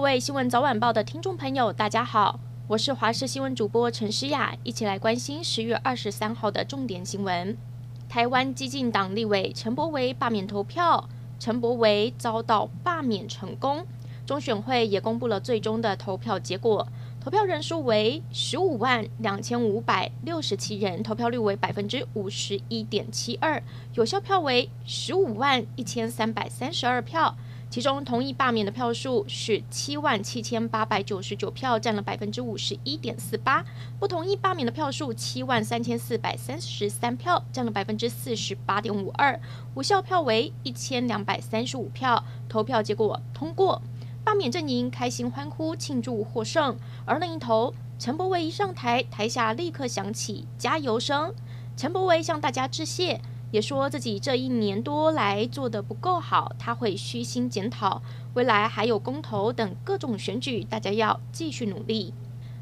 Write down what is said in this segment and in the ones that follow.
各位新闻早晚报的听众朋友，大家好，我是华视新闻主播陈诗雅，一起来关心十月二十三号的重点新闻。台湾激进党立委陈柏惟罢免投票，陈柏惟遭到罢免成功，中选会也公布了最终的投票结果。投票人数为十五万两千五百六十七人，投票率为百分之五十一点七二，有效票为十五万一千三百三十二票。其中同意罢免的票数是七万七千八百九十九票，占了百分之五十一点四八；不同意罢免的票数七万三千四百三十三票，占了百分之四十八点五二。无效票为一千两百三十五票。投票结果通过。罢免阵营开心欢呼庆祝获胜，而另一头，陈柏惟一上台，台下立刻响起加油声。陈柏惟向大家致谢，也说自己这一年多来做得不够好，他会虚心检讨。未来还有公投等各种选举，大家要继续努力。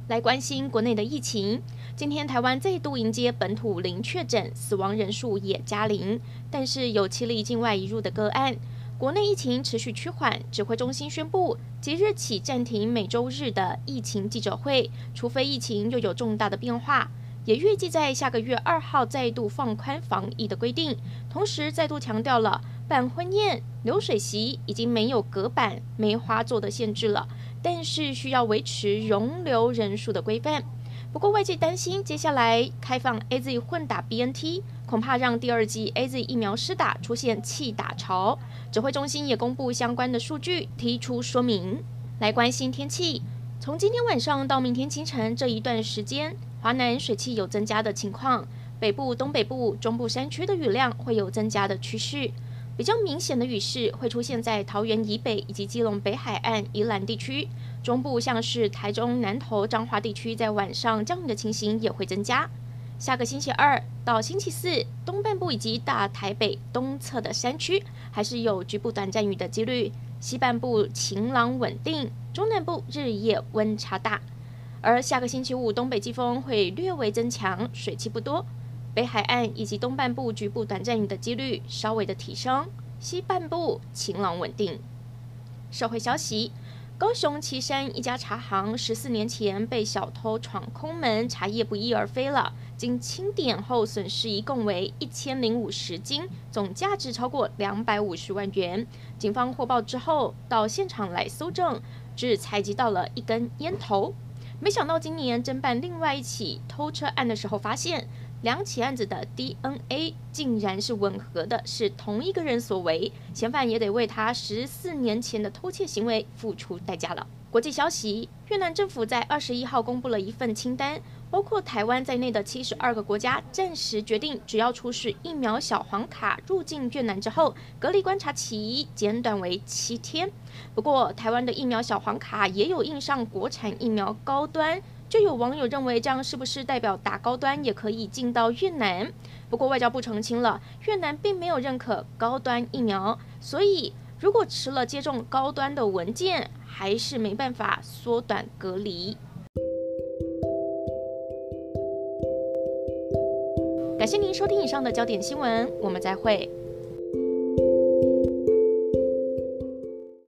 来关心国内的疫情，今天台湾再度迎接本土零确诊，死亡人数也加零，但是有七例境外移入的个案。国内疫情持续趋缓，指挥中心宣布即日起暂停每周日的疫情记者会，除非疫情又有重大的变化，也预计在下个月二号再度放宽防疫的规定。同时再度强调了办婚宴、流水席已经没有隔板、梅花座的限制了，但是需要维持容留人数的规范。不过外界担心接下来开放 AZ 混打 BNT。恐怕让第二剂 AZ 疫苗施打出现弃打潮。指挥中心也公布相关的数据，提出说明。来关心天气，从今天晚上到明天清晨这一段时间，华南水汽有增加的情况，北部、东北部、中部山区的雨量会有增加的趋势。比较明显的雨势会出现在桃园以北以及基隆北海岸、宜兰地区。中部像是台中南投、彰化地区，在晚上降雨的情形也会增加。下个星期二到星期四，东半部以及大台北东侧的山区还是有局部短暂雨的几率；西半部晴朗稳定，中南部日夜温差大。而下个星期五，东北季风会略微增强，水汽不多，北海岸以及东半部局部短暂雨的几率稍微的提升，西半部晴朗稳定。社会消息。高雄旗山一家茶行十四年前被小偷闯空门，茶叶不翼而飞了。经清点后，损失一共为一千零五十斤，总价值超过两百五十万元。警方获报之后，到现场来搜证，只采集到了一根烟头。没想到今年侦办另外一起偷车案的时候，发现。两起案子的 DNA 竟然是吻合的，是同一个人所为，嫌犯也得为他十四年前的偷窃行为付出代价了。国际消息：越南政府在二十一号公布了一份清单，包括台湾在内的七十二个国家暂时决定，只要出示疫苗小黄卡入境越南之后，隔离观察期减短为七天。不过，台湾的疫苗小黄卡也有印上国产疫苗高端。就有网友认为，这样是不是代表打高端也可以进到越南？不过外交部澄清了，越南并没有认可高端疫苗，所以如果持了接种高端的文件，还是没办法缩短隔离。感谢您收听以上的焦点新闻，我们再会。